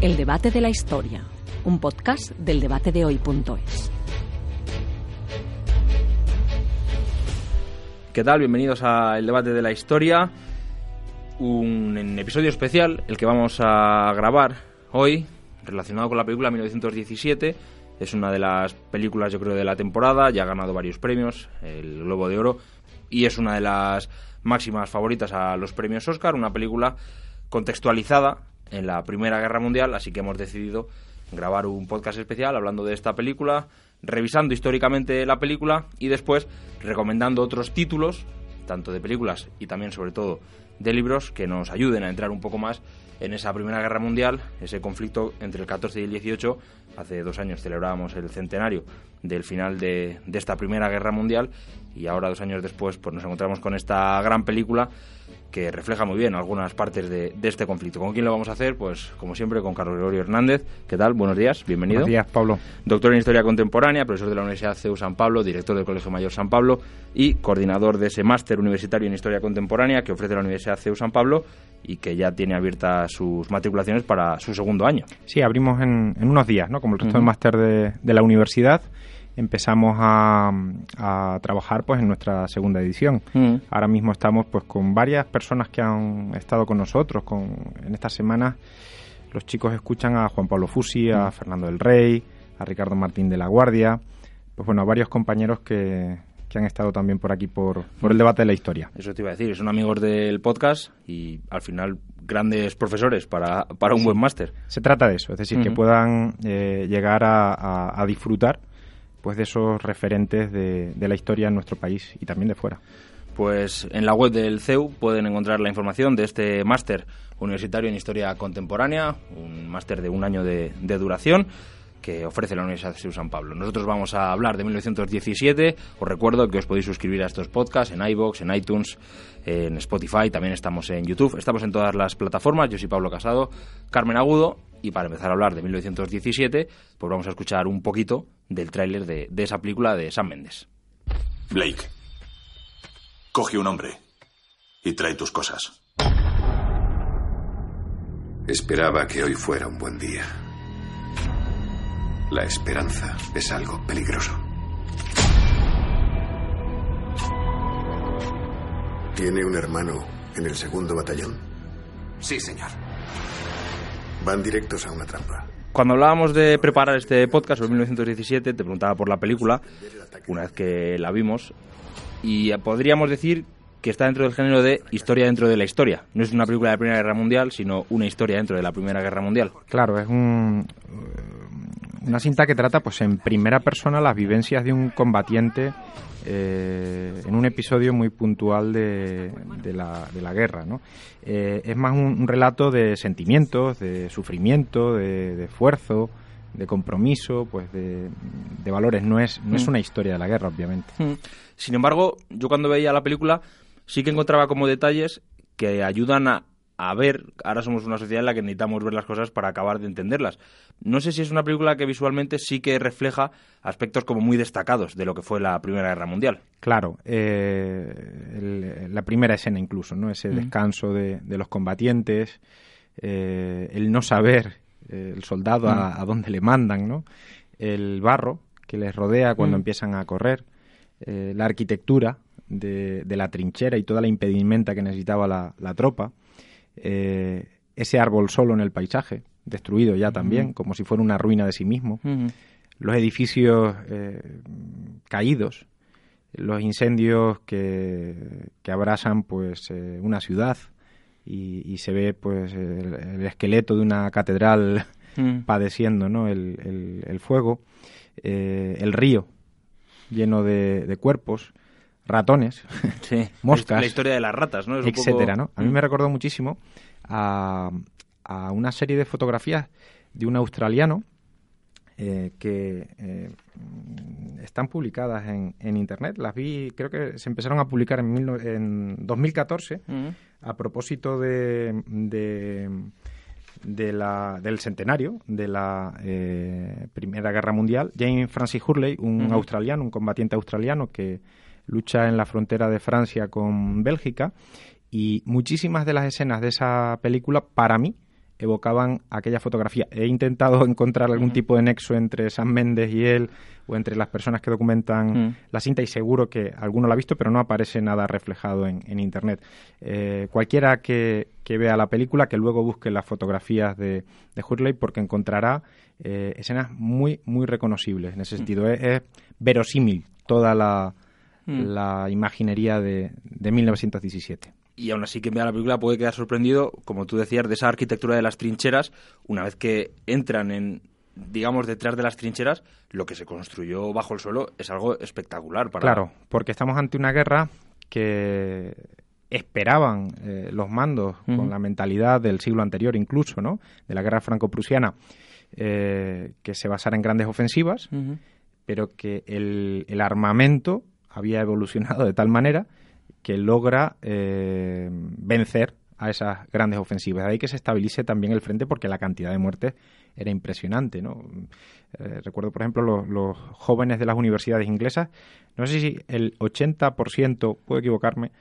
El debate de la historia, un podcast del debate de hoy.es. ¿Qué tal? Bienvenidos a El debate de la historia, un episodio especial, el que vamos a grabar hoy, relacionado con la película 1917. Es una de las películas, yo creo, de la temporada, ya ha ganado varios premios, el Globo de Oro, y es una de las máximas favoritas a los premios Oscar, una película contextualizada en la Primera Guerra Mundial, así que hemos decidido grabar un podcast especial hablando de esta película, revisando históricamente la película y después recomendando otros títulos, tanto de películas y también sobre todo de libros que nos ayuden a entrar un poco más en esa Primera Guerra Mundial, ese conflicto entre el 14 y el 18. Hace dos años celebrábamos el centenario del final de, de esta Primera Guerra Mundial y ahora, dos años después, pues nos encontramos con esta gran película que refleja muy bien algunas partes de, este conflicto. ¿Con quién lo vamos a hacer? Pues como siempre con Carlos Gregorio Hernández. ¿Qué tal? Buenos días, bienvenido. Buenos días, Pablo. Doctor en Historia Contemporánea, profesor de la Universidad CEU San Pablo, director del Colegio Mayor San Pablo y coordinador de ese máster universitario en Historia Contemporánea que ofrece la Universidad CEU San Pablo y que ya tiene abiertas sus matriculaciones para su segundo año. Sí, abrimos en, unos días, ¿no? Como el resto del máster de, de la universidad empezamos a, trabajar pues en nuestra segunda edición. Mm. Ahora mismo estamos pues con varias personas que han estado con nosotros con, en estas semanas. Los chicos escuchan a Juan Pablo Fusi, a mm. Fernando del Rey, a Ricardo Martín de la Guardia, pues bueno, a varios compañeros que, que han estado también por aquí por, por el debate de la historia. Eso te iba a decir, son amigos del podcast y al final grandes profesores para, para un buen máster. Se trata de eso, es decir, que puedan eh, llegar a disfrutar pues de esos referentes de, la historia en nuestro país y también de fuera. Pues en la web del CEU pueden encontrar la información de este máster universitario en Historia Contemporánea, un máster de un año de, duración que ofrece la Universidad de San Pablo. Nosotros vamos a hablar de 1917. Os recuerdo que os podéis suscribir a estos podcasts en iBox, en iTunes, en Spotify, también estamos en YouTube, estamos en todas las plataformas. Yo soy Pablo Casado, Carmen Agudo y para empezar a hablar de 1917, pues vamos a escuchar un poquito del tráiler de, de, esa película de Sam Mendes. Blake, coge un hombre y trae tus cosas. Esperaba que hoy fuera un buen día. La esperanza es algo peligroso. ¿Tiene un hermano en el segundo batallón? Sí, señor. Van directos a una trampa. Cuando hablábamos de preparar este podcast sobre 1917, te preguntaba por la película, una vez que la vimos, y podríamos decir que está dentro del género de historia dentro de la historia. No es una película de la Primera Guerra Mundial, sino una historia dentro de la Primera Guerra Mundial. Claro, es un, una cinta que trata pues en primera persona las vivencias de un combatiente eh, en un episodio muy puntual de, de, la, de la, guerra. ¿no? Eh, es más un, relato de sentimientos, de sufrimiento, de, esfuerzo, de compromiso, pues de, valores. No es, no es mm. una historia de la guerra, obviamente. Mm. Sin embargo, yo cuando veía la película sí que encontraba como detalles que ayudan a, a ver, ahora somos una sociedad en la que necesitamos ver las cosas para acabar de entenderlas. No sé si es una película que visualmente sí que refleja aspectos como muy destacados de lo que fue la Primera Guerra Mundial. Claro, eh, la primera escena incluso, ¿no? Ese descanso de, los combatientes, eh, el no saber eh, el soldado a, dónde le mandan, ¿no? El barro que les rodea cuando empiezan a correr, la arquitectura de, la trinchera y toda la impedimenta que necesitaba la tropa eh, ese árbol solo en el paisaje, destruido ya también, como si fuera una ruina de sí mismo, los edificios eh, caídos, los incendios que, que abrasan pues eh, una ciudad y, se ve pues el, esqueleto de una catedral padeciendo ¿no? el, el, fuego, el río lleno de, cuerpos, ratones, moscas. La historia de las ratas, ¿no? etcétera, ¿no? A mí me recordó muchísimo a, una serie de fotografías de un australiano eh, que eh, están publicadas en, en, internet. Las vi, creo que se empezaron a publicar en, en 2014 a propósito de, de, la, del centenario de la eh, Primera Guerra Mundial. James Francis Hurley, un australiano, un combatiente australiano que lucha en la frontera de Francia con Bélgica y muchísimas de las escenas de esa película, para mí, evocaban aquella fotografía. He intentado encontrar algún tipo de nexo entre San Méndez y él o entre las personas que documentan la cinta y seguro que alguno la ha visto, pero no aparece nada reflejado en, Internet. Eh, cualquiera que, vea la película, que luego busque las fotografías de, de Hurley porque encontrará eh, escenas muy, muy reconocibles en ese sentido. Es, verosímil toda la, la imaginería de, de 1917 y aún así quien vea la película puede quedar sorprendido, como tú decías, de esa arquitectura de las trincheras, una vez que entran en, digamos, detrás de las trincheras, lo que se construyó bajo el suelo es algo espectacular. Para... Claro, porque estamos ante una guerra que esperaban eh, los mandos con la mentalidad del siglo anterior incluso, ¿no? De la guerra franco-prusiana, eh, que se basara en grandes ofensivas, pero que el, el armamento había evolucionado de tal manera que logra eh, vencer a esas grandes ofensivas. De ahí que se estabilice también el frente porque la cantidad de muertes era impresionante. ¿no? Eh, recuerdo, por ejemplo, los, jóvenes de las universidades inglesas, no sé si el 80%, puedo equivocarme,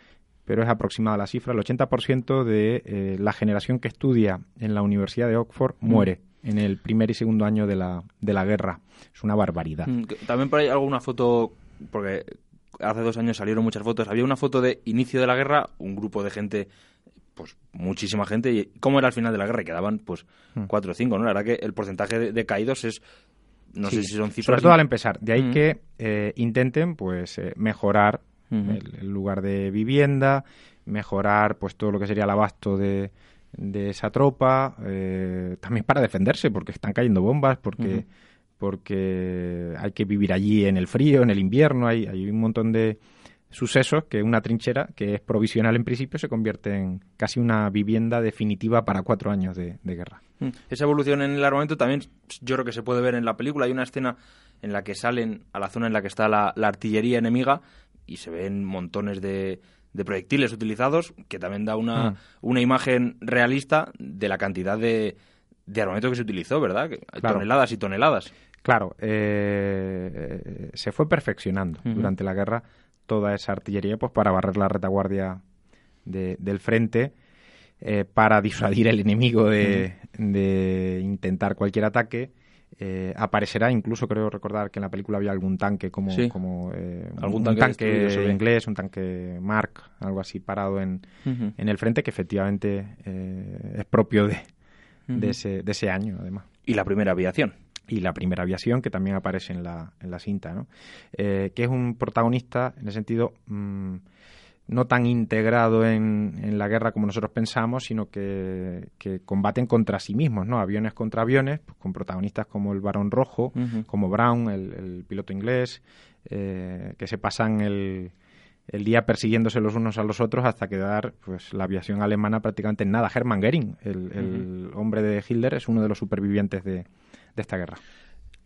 pero es aproximada la cifra, el 80% de eh, la generación que estudia en la Universidad de Oxford mm. muere en el primer y segundo año de la, de la guerra. Es una barbaridad. Mm, también por ahí alguna foto, porque hace dos años salieron muchas fotos. Había una foto de inicio de la guerra, un grupo de gente, pues muchísima gente. ¿Y cómo era el final de la guerra? Quedaban, pues, hmm. cuatro o cinco, ¿no? La verdad que el porcentaje de, caídos es no sé si son cifras. Sobre todo al empezar. De ahí hmm. que eh, intenten pues eh, mejorar hmm. el, lugar de vivienda, mejorar pues todo lo que sería el abasto de, de esa tropa, eh, también para defenderse, porque están cayendo bombas, porque porque hay que vivir allí en el frío, en el invierno, hay, hay un montón de sucesos que una trinchera, que es provisional en principio, se convierte en casi una vivienda definitiva para cuatro años de, guerra. Mm. Esa evolución en el armamento también yo creo que se puede ver en la película. Hay una escena en la que salen a la zona en la que está la, artillería enemiga y se ven montones de, proyectiles utilizados, que también da una, mm. una imagen realista de la cantidad de, de armamento que se utilizó, ¿verdad? Toneladas y toneladas. Claro, eh, se fue perfeccionando durante la guerra toda esa artillería pues para barrer la retaguardia del frente, eh, para disuadir al enemigo de, intentar cualquier ataque. Eh, aparecerá incluso creo recordar que en la película había algún tanque como, como ¿Algún un tanque, inglés un tanque Mark algo así parado en, en el frente que efectivamente es propio de, de, ese, de ese año además. Y la primera aviación y la primera aviación, que también aparece en la, en la cinta, ¿no? Eh, que es un protagonista, en el sentido, mm, no tan integrado en, en, la guerra como nosotros pensamos, sino que, que, combaten contra sí mismos, ¿no? Aviones contra aviones, pues, con protagonistas como el Barón Rojo, como Brown, el, piloto inglés, eh, que se pasan el, el día persiguiéndose los unos a los otros hasta quedar pues la aviación alemana prácticamente en nada. Hermann Goering, el, el hombre de Hitler, es uno de los supervivientes de, de esta guerra.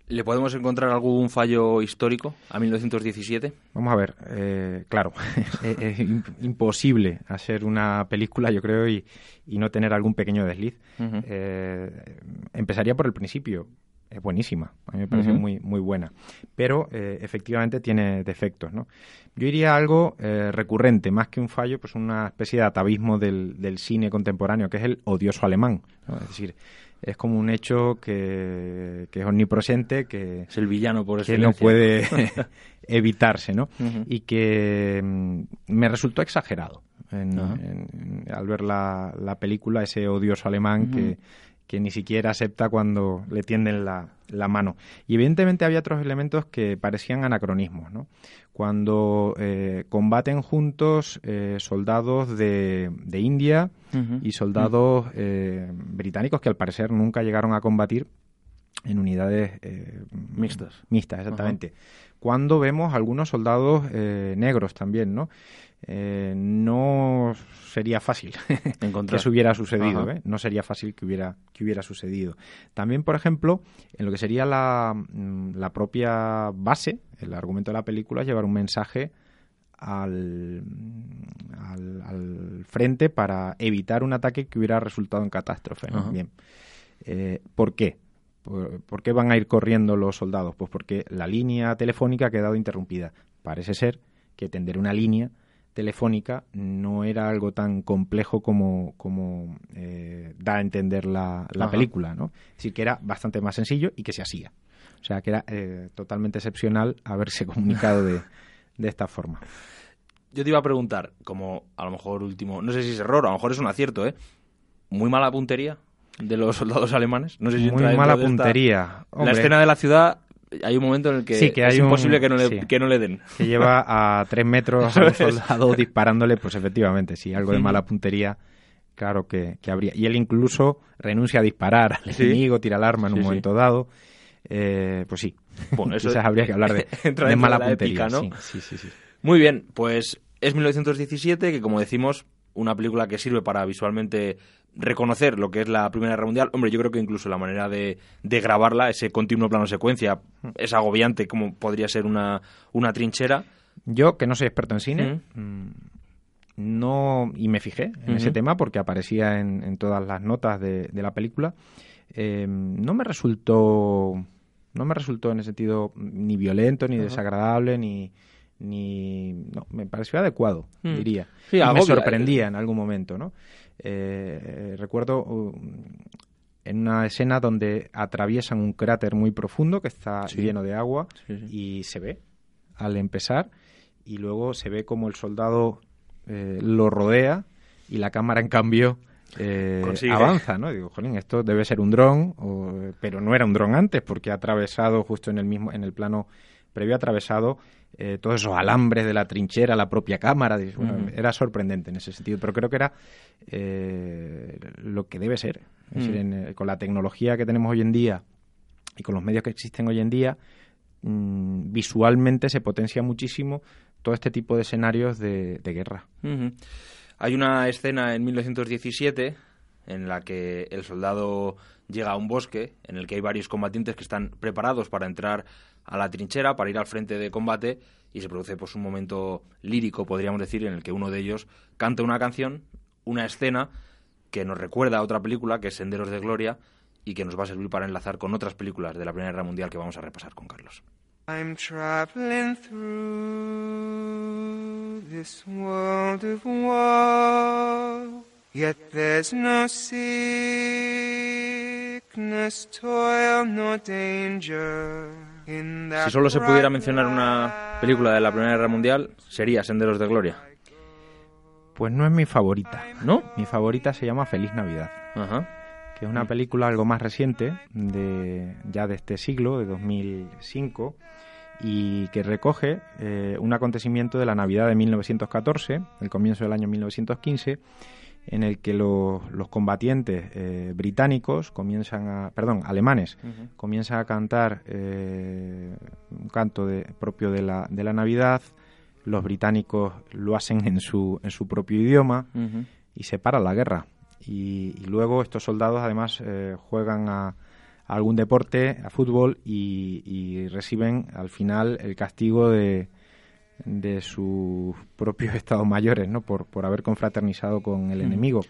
¿Le podemos encontrar algún fallo histórico a 1917? Vamos a ver, eh, claro, es, imposible hacer una película, yo creo, y, no tener algún pequeño desliz. Eh, empezaría por el principio. Es buenísima, a mí me parece muy, muy buena, pero eh, efectivamente tiene defectos. ¿no? Yo iría a algo recurrente, más que un fallo, pues una especie de atavismo del, del cine contemporáneo, que es el odioso alemán. Es decir, es como un hecho que, es omnipresente, que es el villano por que no puede evitarse, ¿no? Y que mm, me resultó exagerado al ver la, la, película, ese odioso alemán que, que ni siquiera acepta cuando le tienden la, la, mano. Y evidentemente había otros elementos que parecían anacronismos, ¿no? Cuando eh, combaten juntos eh, soldados de, de India y soldados eh, británicos que al parecer nunca llegaron a combatir en unidades mixtas. Mixtas, exactamente. Cuando vemos algunos soldados negros también, ¿no? Eh, no sería fácil que eso hubiera sucedido, ¿eh? no sería fácil que hubiera, que hubiera sucedido. También, por ejemplo, en lo que sería la, mm, la propia base, el argumento de la película, es llevar un mensaje al, al, frente para evitar un ataque que hubiera resultado en catástrofe. Bien. Eh, ¿Por qué? ¿Por, qué van a ir corriendo los soldados? Pues porque la línea telefónica ha quedado interrumpida. Parece ser que tender una línea telefónica no era algo tan complejo como, como eh, da a entender la, película, ¿no? Es decir, que era bastante más sencillo y que se hacía. O sea, que era eh, totalmente excepcional haberse comunicado de, de esta forma. Yo te iba a preguntar, como a lo mejor último, no sé si es error, a lo mejor es un acierto, ¿eh? Muy mala puntería de los soldados alemanes. No sé si Muy mala puntería. La escena de la ciudad hay un momento en el que, es imposible que, no le, que no le den. Que lleva a tres metros a un soldado disparándole, pues efectivamente, si algo de mala puntería, claro que, habría. Y él incluso renuncia a disparar al enemigo, tira el arma en un momento dado. Eh, pues sí, bueno, eso Quizás habría que hablar de, de mala puntería. ¿no? sí, sí, sí. Muy bien, pues es 1917, que como decimos, una película que sirve para visualmente reconocer lo que es la Primera Guerra Mundial. Hombre, yo creo que incluso la manera de, grabarla, ese continuo plano secuencia, es agobiante como podría ser una, una trinchera. Yo, que no soy experto en cine, mm, no y me fijé en ese tema porque aparecía en, todas las notas de, la película. Eh, no me resultó no me resultó en ese sentido ni violento ni desagradable ni ni no, me pareció adecuado, mm. diría. y me sorprendía en algún momento, ¿no? Eh, recuerdo uh, en una escena donde atraviesan un cráter muy profundo que está lleno de agua y se ve al empezar y luego se ve como el soldado eh, lo rodea y la cámara en cambio eh, avanza, ¿no? Digo, jolín, esto debe ser un dron, pero no era un dron antes porque ha atravesado justo en el mismo en el plano previo atravesado eh, todos esos alambres de la trinchera, la propia cámara. Era sorprendente en ese sentido, pero creo que era eh, lo que debe ser. Es decir, eh, con la tecnología que tenemos hoy en día y con los medios que existen hoy en día, mm, visualmente se potencia muchísimo todo este tipo de escenarios de, guerra. Hay una escena en 1917 en la que el soldado llega a un bosque en el que hay varios combatientes que están preparados para entrar a la trinchera, para ir al frente de combate y se produce pues un momento lírico, podríamos decir, en el que uno de ellos canta una canción, una escena que nos recuerda a otra película que es Senderos de Gloria y que nos va a servir para enlazar con otras películas de la Primera Guerra Mundial que vamos a repasar con Carlos. I'm traveling through this world of Yet there's no sickness, toil, no danger. Si solo se pudiera mencionar una película de la Primera Guerra Mundial, sería Senderos de Gloria. Pues no es mi favorita, ¿no? Mi favorita se llama Feliz Navidad. Ajá. Que es una película algo más reciente, de, ya de este siglo, de 2005, y que recoge eh, un acontecimiento de la Navidad de 1914, el comienzo del año 1915, en el que los combatientes eh, británicos comienzan a, perdón, alemanes, comienzan a cantar eh, un canto de, propio de la, de la Navidad, los británicos lo hacen en su, en su propio idioma y se para la guerra. Y, luego estos soldados además eh, juegan a, algún deporte, a fútbol, y reciben al final el castigo de, de sus propios estados mayores, ¿no? Por, por haber confraternizado con el enemigo.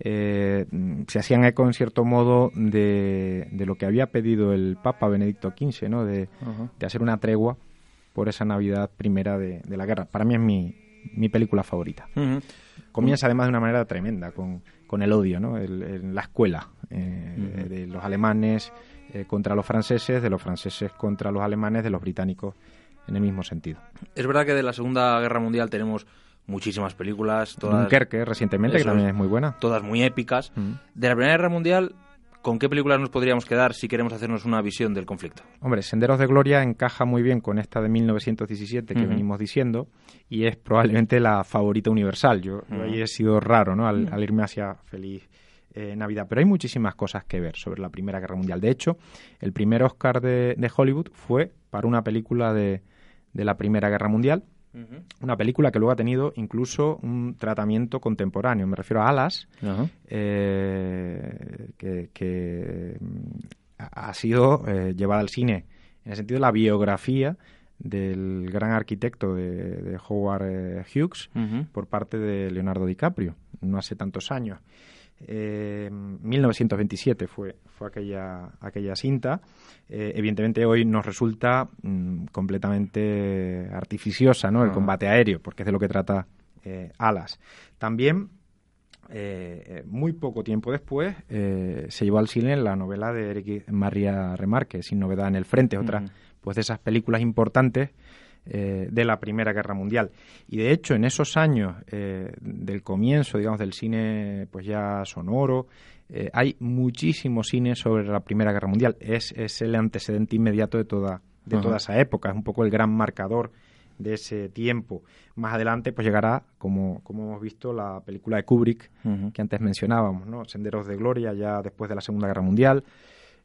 Eh, se hacían eco, en cierto modo, de, de, lo que había pedido el Papa Benedicto XV, ¿no? De, de hacer una tregua por esa Navidad primera de, la guerra. Para mí es mi, mi película favorita. Comienza además de una manera tremenda, con, con el odio, ¿no? en la escuela eh, de los alemanes eh, contra los franceses, de los franceses contra los alemanes, de los británicos en el mismo sentido. Es verdad que de la Segunda Guerra Mundial tenemos muchísimas películas. Todas, Dunkerque recientemente, que también es muy buena. Todas muy épicas. Mm. De la Primera Guerra Mundial, ¿con qué películas nos podríamos quedar si queremos hacernos una visión del conflicto? Hombre, Senderos de Gloria encaja muy bien con esta de 1917 que venimos diciendo y es probablemente la favorita universal. Yo, ahí he sido raro ¿no? al, irme hacia Feliz eh, Navidad. Pero hay muchísimas cosas que ver sobre la Primera Guerra Mundial. De hecho, el primer Oscar de Hollywood fue para una película de, de la Primera Guerra Mundial. Una película que luego ha tenido incluso un tratamiento contemporáneo. Me refiero a Alas, eh, que, mm, ha sido eh, llevada al cine en el sentido de la biografía del gran arquitecto de, Howard eh, Hughes por parte de Leonardo DiCaprio, no hace tantos años. 1927 fue, fue aquella, aquella cinta. Eh, evidentemente hoy nos resulta mm, completamente artificiosa ¿no? el combate aéreo, porque es de lo que trata alas. También eh, muy poco tiempo después eh, se llevó al cine la novela de Eric María Remarque, Sin novedad en el frente, otra pues de esas películas importantes eh, de la Primera Guerra Mundial. Y de hecho, en esos años del comienzo, digamos, del cine pues ya sonoro, hay muchísimo cine sobre la Primera Guerra Mundial. Es, es el antecedente inmediato de toda, de toda esa época, es un poco el gran marcador de ese tiempo. Más adelante pues llegará, como, como hemos visto, la película de Kubrick, que antes mencionábamos, ¿no? Senderos de Gloria, ya después de la Segunda Guerra Mundial,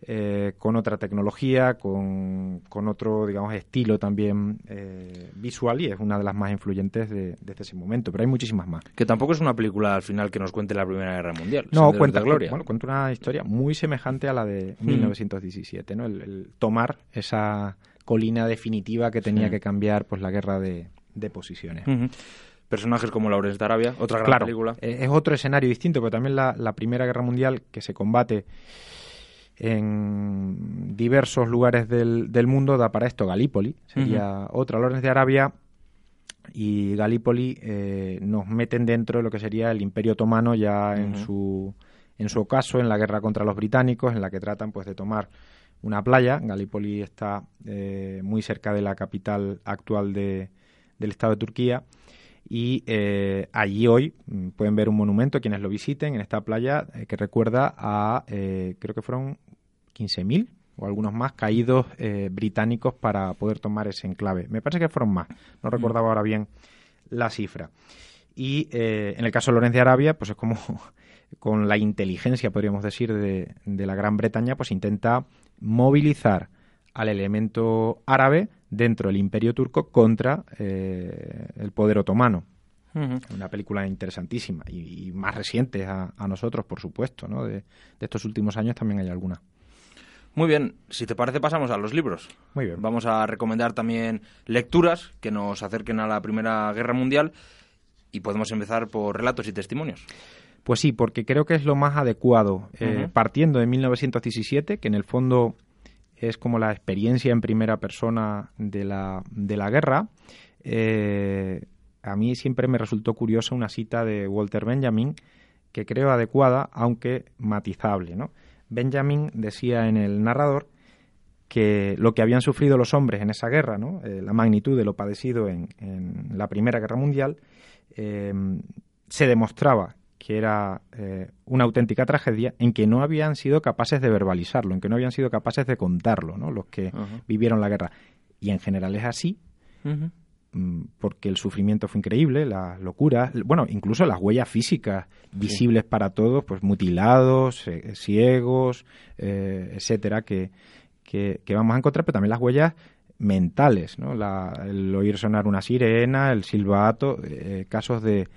eh, con otra tecnología, con, con, otro, digamos, estilo también eh, visual y es una de las más influyentes de, desde ese momento, pero hay muchísimas más. Que tampoco es una película al final que nos cuente la Primera Guerra Mundial. No, cuenta, Gloria. Bueno, cuenta una historia muy semejante a la de 1917, ¿no? el tomar esa colina definitiva que tenía que cambiar pues la guerra de, posiciones. Personajes como Lawrence de Arabia, otra gran película. Eh, es otro escenario distinto, pero también la, Primera Guerra Mundial que se combate en diversos lugares del, mundo da para esto Galípoli, sería otra. Lawrence de Arabia y Galípoli eh, nos meten dentro de lo que sería el Imperio Otomano ya en su en su ocaso en la guerra contra los británicos, en la que tratan pues de tomar una playa. Galípoli está eh, muy cerca de la capital actual de, del Estado de Turquía. Y eh, allí hoy mm, pueden ver un monumento, quienes lo visiten, en esta playa, eh, que recuerda a, creo que fueron 15.000 o algunos más caídos británicos para poder tomar ese enclave. Me parece que fueron más, no recordaba ahora bien la cifra. Y en el caso de Lorenzo de Arabia, pues es como con la inteligencia, podríamos decir, de, de la Gran Bretaña, pues intenta movilizar al elemento árabe dentro del imperio turco contra eh, el poder otomano. Una película interesantísima y, más reciente a, nosotros, por supuesto, ¿no? De, estos últimos años también hay alguna. Muy bien, si te parece pasamos a los libros. Muy bien. Vamos a recomendar también lecturas que nos acerquen a la Primera Guerra Mundial y podemos empezar por relatos y testimonios. Pues sí, porque creo que es lo más adecuado. Eh, partiendo de 1917, que en el fondo es como la experiencia en primera persona de la, de la guerra, eh, a mí siempre me resultó curiosa una cita de Walter Benjamin que creo adecuada, aunque matizable. ¿no? Benjamin decía en el narrador que lo que habían sufrido los hombres en esa guerra, ¿no? Eh, la magnitud de lo padecido en, la Primera Guerra Mundial, se demostraba que era eh, una auténtica tragedia, en que no habían sido capaces de verbalizarlo, en que no habían sido capaces de contarlo, ¿no? Los que vivieron la guerra. Y en general es así, porque el sufrimiento fue increíble, las locuras, bueno, incluso las huellas físicas visibles para todos, pues mutilados, eh, ciegos, eh, etcétera, que, que, vamos a encontrar, pero también las huellas mentales, ¿no? el oír sonar una sirena, el silbato, casos de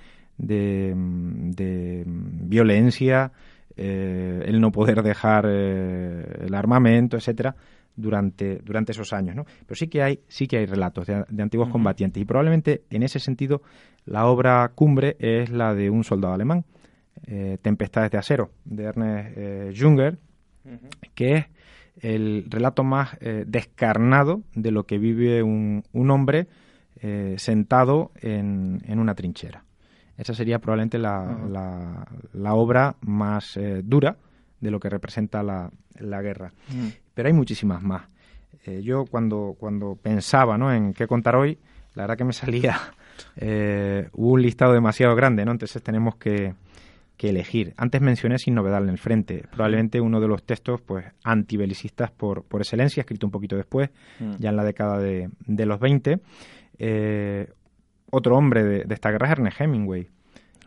de, violencia, eh, el no poder dejar eh, el armamento, etcétera, durante, durante esos años, ¿no? Pero sí que hay, sí que hay relatos de, antiguos combatientes y probablemente en ese sentido la obra cumbre es la de un soldado alemán, eh, Tempestades de acero, de Ernest Junger, que es el relato más descarnado de lo que vive un, un hombre sentado en, en una trinchera. Esa sería probablemente la, la, obra más eh, dura de lo que representa la, la guerra. Mm. Pero hay muchísimas más. Eh, yo cuando, cuando pensaba ¿no? en qué contar hoy, la verdad que me salía eh, un listado demasiado grande, ¿no? entonces tenemos que, que elegir. Antes mencioné Sin novedad en el frente, probablemente uno de los textos pues antibelicistas por, por excelencia, escrito un poquito después, mm. ya en la década de, de los 20. Eh, otro hombre de, esta guerra es Ernest Hemingway,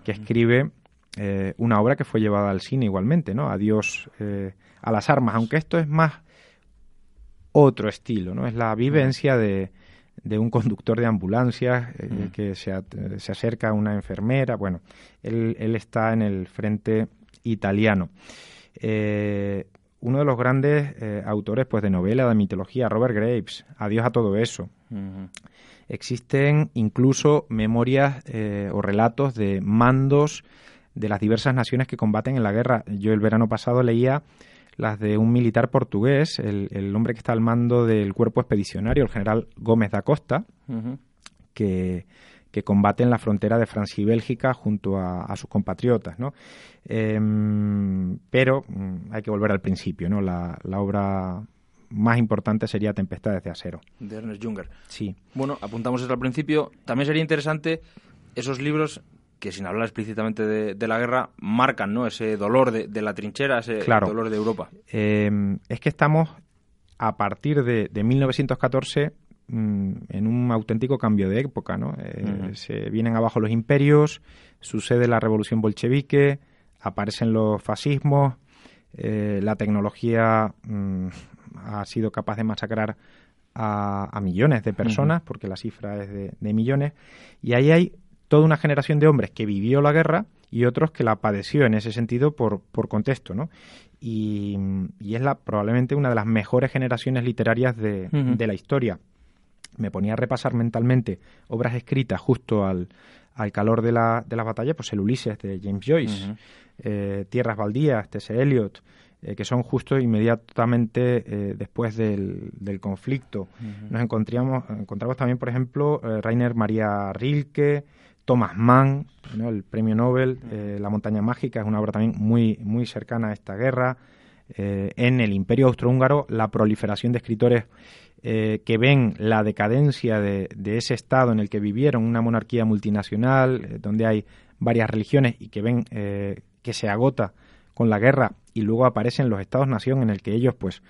que escribe eh, una obra que fue llevada al cine igualmente, ¿no? Adiós eh, a las armas, aunque esto es más otro estilo, ¿no? Es la vivencia de, de un conductor de ambulancia eh, que se, se, acerca a una enfermera. Bueno, él, él está en el frente italiano. uno de los grandes autores pues, de novela, de mitología, Robert Graves, Adiós a todo eso. Existen incluso memorias eh, o relatos de mandos de las diversas naciones que combaten en la guerra. Yo el verano pasado leía las de un militar portugués, el, hombre que está al mando del cuerpo expedicionario, el general Gómez da Costa, que, que combate en la frontera de Francia y Bélgica junto a, sus compatriotas, ¿no? Em, pero mm, hay que volver al principio, ¿no? La, obra más importante sería Tempestades de Acero. De Ernest Junger. Sí. Bueno, apuntamos eso al principio. También sería interesante esos libros que sin hablar explícitamente de, la guerra, marcan ¿no? ese dolor de, la trinchera, ese dolor de Europa. Em, es que estamos, a partir de, 1914, mm, en un auténtico cambio de época. ¿no? Eh, se vienen abajo los imperios, sucede la revolución bolchevique, aparecen los fascismos, eh, la tecnología mm, ha sido capaz de masacrar a, millones de personas, porque la cifra es de, de, millones, y ahí hay toda una generación de hombres que vivió la guerra y otros que la padeció en ese sentido por, por contexto, ¿no? Y, es la, probablemente una de las mejores generaciones literarias de, la historia. Me ponía a repasar mentalmente obras escritas justo al, al calor de la, de la batalla, pues el Ulises de James Joyce, eh, Tierras Baldías, T.S. Eliot, eh, que son justo inmediatamente eh, después del, del conflicto. Nos encontramos, encontramos también, por ejemplo, Rainer María Rilke, Thomas Mann, el premio Nobel, eh, La montaña mágica, es una obra también muy, muy cercana a esta guerra. Eh, en el Imperio Austrohúngaro, la proliferación de escritores eh, que ven la decadencia de, ese estado en el que vivieron, una monarquía multinacional, donde hay varias religiones y que ven que se agota con la guerra y luego aparecen los estados-nación en el que ellos, pues,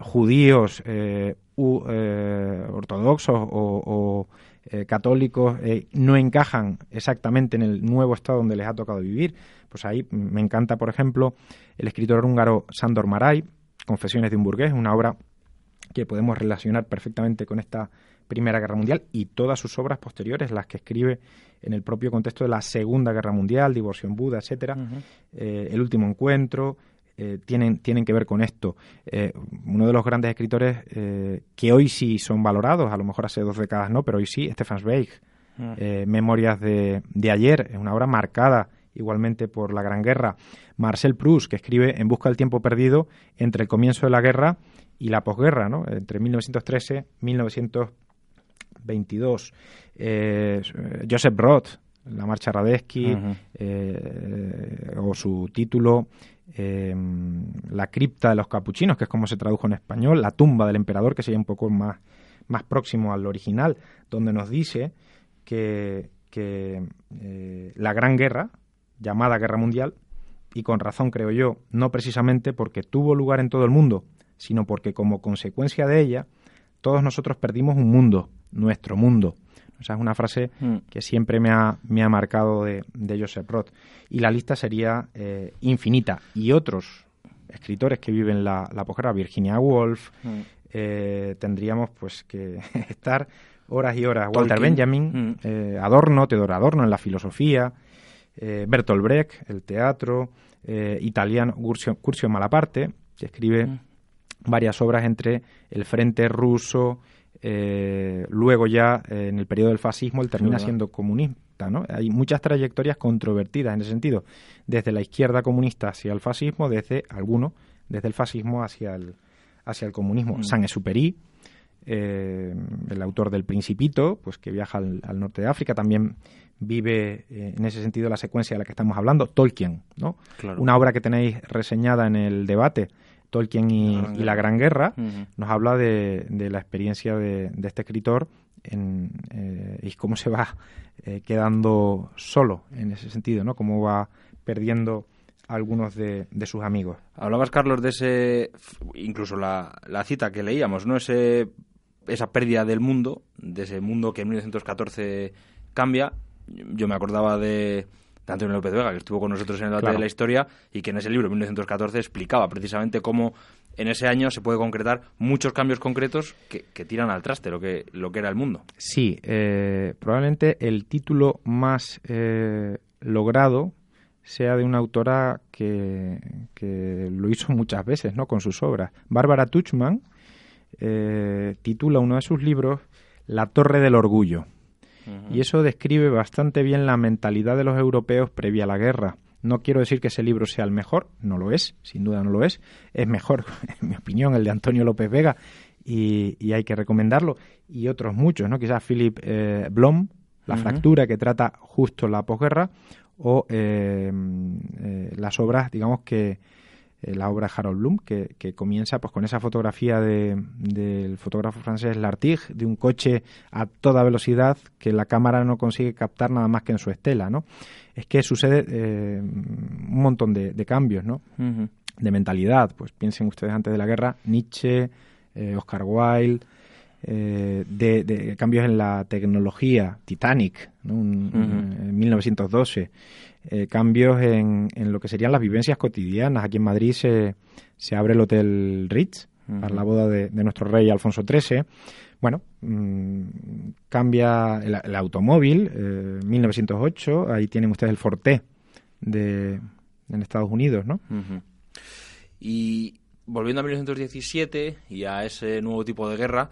judíos, ortodoxos o eh, católicos eh, no encajan exactamente en el nuevo estado donde les ha tocado vivir. Pues ahí me encanta, por ejemplo, el escritor húngaro Sándor Maray, Confesiones de un burgués, una obra que podemos relacionar perfectamente con esta Primera Guerra Mundial y todas sus obras posteriores, las que escribe en el propio contexto de la Segunda Guerra Mundial, Divorcio en Buda, etcétera, eh, El último encuentro, eh, tienen, tienen que ver con esto. Eh, uno de los grandes escritores eh, que hoy sí son valorados, a lo mejor hace dos décadas no, pero hoy sí, Stefan Zweig, ah. Memorias de, de, ayer, es una obra marcada igualmente por la Gran Guerra. Marcel Proust, que escribe En busca del tiempo perdido entre el comienzo de la guerra y la posguerra, ¿no? entre 1913 y 1922. Joseph Roth, La Marcha Radetzky, o su título eh, la cripta de los capuchinos, que es como se tradujo en español, la tumba del emperador, que sería un poco más, más próximo al original, donde nos dice que, eh, la Gran Guerra, llamada Guerra Mundial, y con razón creo yo, no precisamente porque tuvo lugar en todo el mundo, sino porque como consecuencia de ella, todos nosotros perdimos un mundo, nuestro mundo. Esa es una frase mm. que siempre me ha, me ha marcado de, de Joseph Roth. Y la lista sería eh, infinita. Y otros escritores que viven la, la posguerra, Virginia Woolf, mm. eh, tendríamos pues que estar horas y horas. Walter Benjamin, mm. eh, Adorno, Teodoro Adorno en la filosofía, Bertolt Brecht, el teatro, italiano Curcio, Curcio Malaparte, que escribe varias obras entre el Frente Ruso, eh, luego ya eh, en el periodo del fascismo él termina siendo comunista. ¿no? Hay muchas trayectorias controvertidas en ese sentido, desde la izquierda comunista hacia el fascismo, desde alguno, desde el fascismo hacia el, hacia el comunismo. Mm. Saint-Exupéry, eh, el autor del Principito, pues que viaja al, norte de África, también vive en ese sentido la secuencia de la que estamos hablando. Tolkien, ¿no? Una obra que tenéis reseñada en el debate Tolkien y, la Gran Guerra, nos habla de, la experiencia de, este escritor en, eh, y cómo se va eh, quedando solo en ese sentido, ¿no? Cómo va perdiendo algunos de, sus amigos. Hablabas, Carlos, de ese, incluso la, cita que leíamos, ¿no? Ese, esa pérdida del mundo, de ese mundo que en 1914 cambia. Yo me acordaba de de Antonio López Vega, que estuvo con nosotros en el debate de la historia y que en ese libro, 1914, explicaba precisamente cómo en ese año se puede concretar muchos cambios concretos que, tiran al traste lo que, lo que era el mundo. Sí, eh, probablemente el título más eh, logrado sea de una autora que, que, lo hizo muchas veces ¿no? con sus obras. Bárbara Tuchman eh, titula uno de sus libros La Torre del Orgullo. Y eso describe bastante bien la mentalidad de los europeos previa a la guerra. No quiero decir que ese libro sea el mejor, no lo es, sin duda no lo es. Es mejor, en mi opinión, el de Antonio López Vega y, hay que recomendarlo. Y otros muchos, ¿no? Quizás Philip eh, Blom, La fractura, que trata justo la posguerra, o eh, eh, las obras, digamos que la obra de Harold Bloom, que, que, comienza pues con esa fotografía de, del fotógrafo francés Lartigue, de un coche a toda velocidad que la cámara no consigue captar nada más que en su estela, ¿no? Es que sucede un montón de, cambios, ¿no? De mentalidad, pues piensen ustedes antes de la guerra, Nietzsche, Oscar Wilde, eh, de, cambios en la tecnología, Titanic, en 1912, eh, cambios en, en, lo que serían las vivencias cotidianas. Aquí en Madrid se, se abre el Hotel Ritz para la boda de, nuestro rey Alfonso XIII. Bueno, mm, cambia el, automóvil, 1908, eh, ahí tienen ustedes el Forte de, en Estados Unidos, ¿no? Y volviendo a 1917 y a ese nuevo tipo de guerra,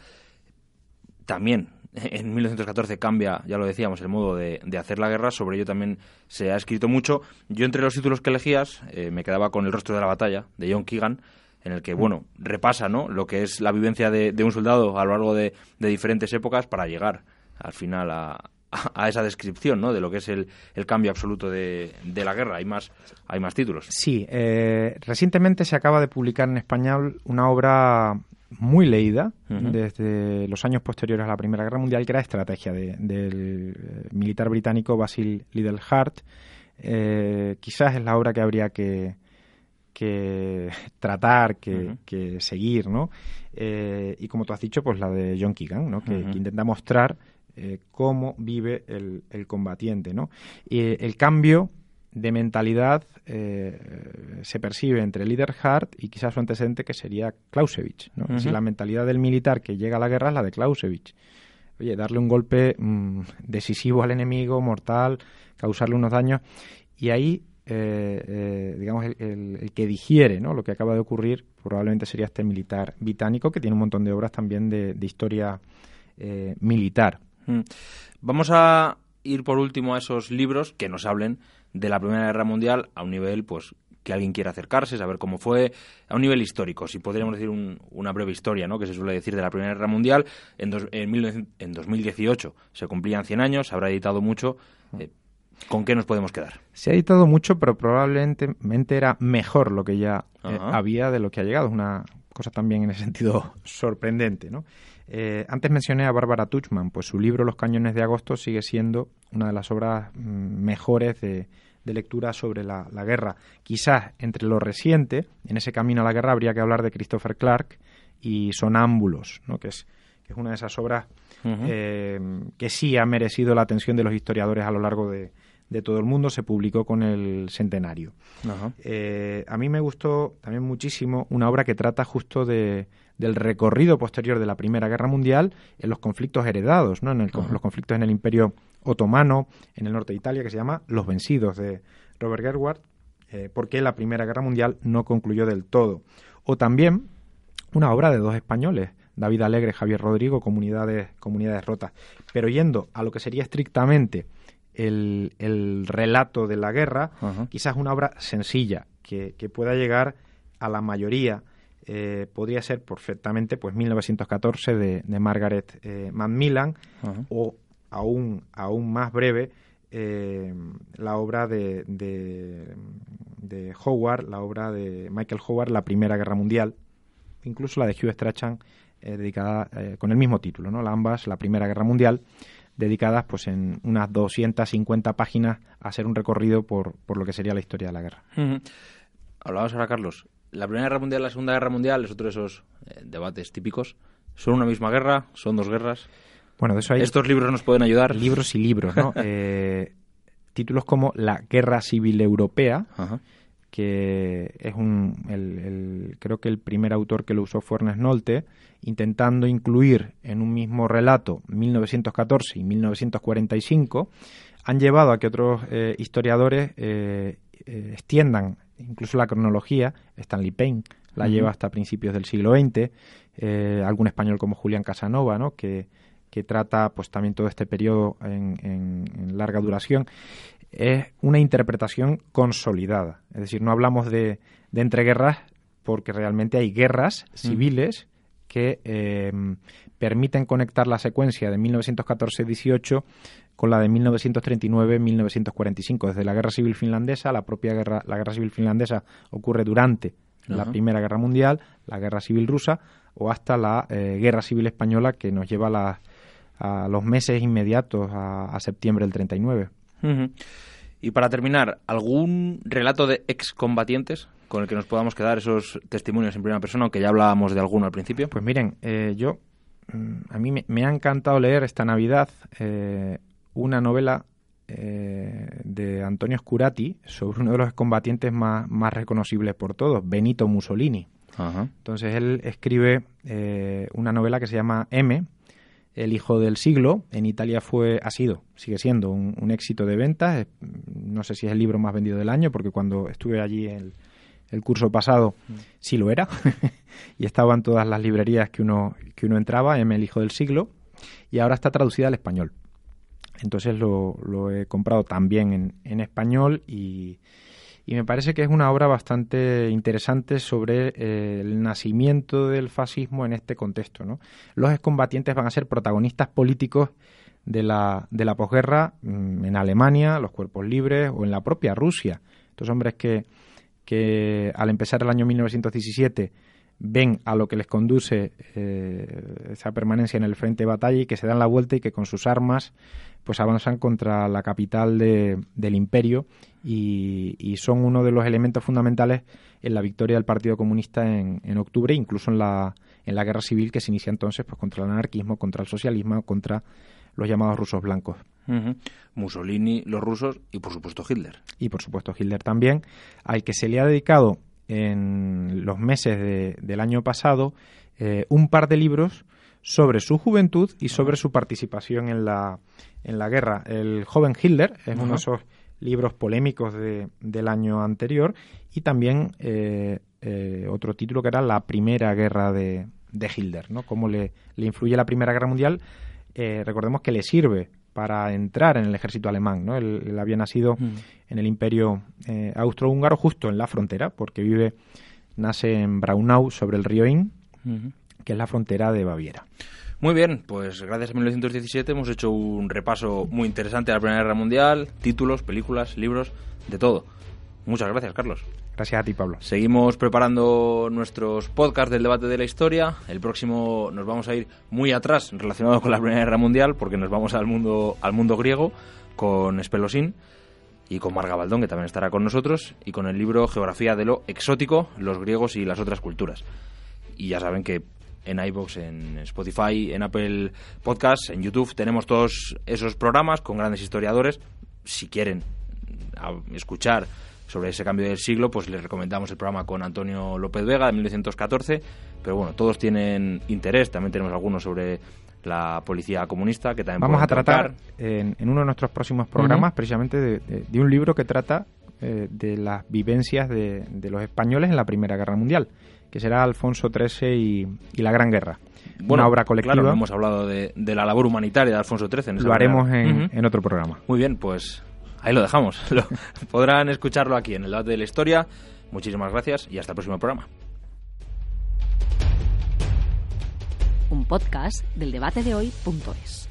también en 1914 cambia, ya lo decíamos, el modo de, hacer la guerra. Sobre ello también se ha escrito mucho. Yo entre los títulos que elegías eh, me quedaba con El rostro de la batalla, de John Keegan, en el que, bueno, repasa ¿no? lo que es la vivencia de, un soldado a lo largo de, diferentes épocas para llegar al final a, esa descripción ¿no? de lo que es el, cambio absoluto de, la guerra. Hay más, hay más títulos. Sí, eh, recientemente se acaba de publicar en español una obra muy leída desde los años posteriores a la Primera Guerra Mundial, que era estrategia del eh, militar británico Basil Liddell Hart. Eh, quizás es la obra que habría que, tratar, que, seguir, ¿no? Eh, y como tú has dicho, pues la de John Keegan, ¿no? Que, intenta mostrar cómo vive el, el combatiente, ¿no? Y el cambio de mentalidad eh, se percibe entre Hart y quizás su antecedente que sería Clausewitz. ¿no? Si la mentalidad del militar que llega a la guerra es la de Clausewitz. Oye, darle un golpe mm, decisivo al enemigo, mortal, causarle unos daños. Y ahí, eh, eh, digamos, el, que digiere ¿no? lo que acaba de ocurrir probablemente sería este militar británico que tiene un montón de obras también de, historia militar. Vamos a ir por último a esos libros que nos hablen de la Primera Guerra Mundial a un nivel, pues, que alguien quiera acercarse, saber cómo fue, a un nivel histórico, si podríamos decir una breve historia, ¿no?, que se suele decir de la Primera Guerra Mundial. En, en, en 2018 se cumplían 100 años, se habrá editado mucho. Eh, ¿Con qué nos podemos quedar? Se ha editado mucho, pero probablemente era mejor lo que ya eh, había de lo que ha llegado. Es una cosa también en ese sentido sorprendente, ¿no? Eh, antes mencioné a Bárbara Tuchman, pues su libro Los cañones de agosto sigue siendo una de las obras mm, mejores de, lectura sobre la, guerra. Quizás entre lo reciente, en ese camino a la guerra, habría que hablar de Christopher Clark y Sonámbulos, ¿no? que, es, que es una de esas obras eh, que sí ha merecido la atención de los historiadores a lo largo de, todo el mundo, se publicó con el centenario. Eh, a mí me gustó también muchísimo una obra que trata justo de, del recorrido posterior de la Primera Guerra Mundial en los conflictos heredados, ¿no? en los conflictos en el Imperio Otomano, en el norte de Italia, que se llama Los Vencidos, de Robert Gerward, eh, porque la Primera Guerra Mundial no concluyó del todo. O también una obra de dos españoles, David Alegre, Javier Rodrigo, Comunidades, comunidades Rotas. Pero yendo a lo que sería estrictamente el, relato de la guerra, quizás una obra sencilla, que, que pueda llegar a la mayoría eh, podría ser perfectamente pues 1914 de, de Margaret eh, Macmillan o aún, aún más breve eh, la obra de, de, Howard, la obra de Michael Howard, La Primera Guerra Mundial, incluso la de Hugh Strachan, dedicada con el mismo título, ¿no? La ambas, La Primera Guerra Mundial, dedicadas pues en unas 250 páginas a hacer un recorrido por, por lo que sería la historia de la guerra. Hablabas ahora, Carlos, la Primera Guerra Mundial y la Segunda Guerra Mundial es otro de esos eh, debates típicos. ¿Son una misma guerra? ¿Son dos guerras? Bueno, de eso hay... ¿Estos libros nos pueden ayudar? Libros y libros, ¿no? Eh, títulos como La Guerra Civil Europea, que es un... El, creo que el primer autor que lo usó fue Ernest Nolte, intentando incluir en un mismo relato 1914 y 1945, han llevado a que otros eh, historiadores extiendan incluso la cronología, Stanley Payne la lleva hasta principios del siglo XX, eh, algún español como Julián Casanova, ¿no? que, que trata pues también todo este periodo en, larga duración, es una interpretación consolidada. Es decir, no hablamos de, de entreguerras porque realmente hay guerras civiles que eh, permiten conectar la secuencia de 1914-18 con la de 1939-1945. Desde la Guerra Civil Finlandesa, la propia guerra, la Guerra Civil Finlandesa ocurre durante la Primera Guerra Mundial, la Guerra Civil Rusa o hasta la eh, Guerra Civil Española que nos lleva a, a los meses inmediatos a, septiembre del 39. Y para terminar, ¿algún relato de excombatientes con el que nos podamos quedar esos testimonios en primera persona, aunque ya hablábamos de alguno al principio? Pues miren, eh, yo mm, a mí me, ha encantado leer esta Navidad eh, una novela eh, de Antonio Scurati sobre uno de los combatientes más, más reconocibles por todos, Benito Mussolini. Entonces él escribe una novela que se llama M, el hijo del siglo. En Italia fue, ha sido, sigue siendo un, éxito de ventas. No sé si es el libro más vendido del año, porque cuando estuve allí el, el curso pasado mm. sí lo era. y estaban todas las librerías que uno, que uno entraba, M, el hijo del siglo. Y ahora está traducida al español. Entonces lo, lo he comprado también en, en español y, y me parece que es una obra bastante interesante sobre eh, el nacimiento del fascismo en este contexto. ¿no? Los excombatientes van a ser protagonistas políticos de la, de la posguerra mm, en Alemania, los cuerpos libres o en la propia Rusia. Estos hombres que, que al empezar el año 1917 ven a lo que les conduce eh, esa permanencia en el frente de batalla y que se dan la vuelta y que con sus armas pues avanzan contra la capital del imperio y, son uno de los elementos fundamentales en la victoria del Partido Comunista en, en, octubre, incluso en la, en la guerra civil que se inicia entonces pues contra el anarquismo, contra el socialismo, contra los llamados rusos blancos. Mussolini, los rusos y por supuesto Hitler. Y por supuesto Hitler también, al que se le ha dedicado en los meses del año pasado eh, un par de libros sobre su juventud y sobre su participación en la, en la guerra. El joven Hitler es uno de esos libros polémicos de, del año anterior y también eh, eh, otro título que era La primera guerra de, de Hitler, ¿no? Cómo le, le, influye la Primera Guerra Mundial. recordemos que le sirve para entrar en el ejército alemán. ¿no? Él, había nacido mm. en el imperio eh, austrohúngaro justo en la frontera, porque vive, nace en Braunau, sobre el río Inn, que es la frontera de Baviera. Muy bien, pues gracias a 1917 hemos hecho un repaso muy interesante de la Primera Guerra Mundial, títulos, películas, libros, de todo. Muchas gracias, Carlos. Gracias a ti, Pablo. Seguimos preparando nuestros podcasts del debate de la historia. El próximo nos vamos a ir muy atrás relacionado con la Primera Guerra Mundial, porque nos vamos al mundo, al mundo griego con Spelosín y con Marga Baldón, que también estará con nosotros, y con el libro Geografía de lo exótico, los griegos y las otras culturas. Y ya saben que en iVoox, en Spotify, en Apple Podcasts, en YouTube. Tenemos todos esos programas con grandes historiadores. Si quieren escuchar sobre ese cambio del siglo, pues les recomendamos el programa con Antonio López Vega de 1914, pero bueno, todos tienen interés, también tenemos algunos sobre la policía comunista que también vamos a tratar en, uno de nuestros próximos programas precisamente de, un libro que trata eh, de las vivencias de, los españoles en la Primera Guerra Mundial, que será Alfonso XIII y, la Gran Guerra. Bueno, una obra colectiva. Claro, hemos hablado de, la labor humanitaria de Alfonso XIII. lo haremos en, en otro programa. Muy bien, pues ahí lo dejamos. podrán escucharlo aquí en el debate de la historia. Muchísimas gracias y hasta el próximo programa. Un podcast del debate de hoy.es.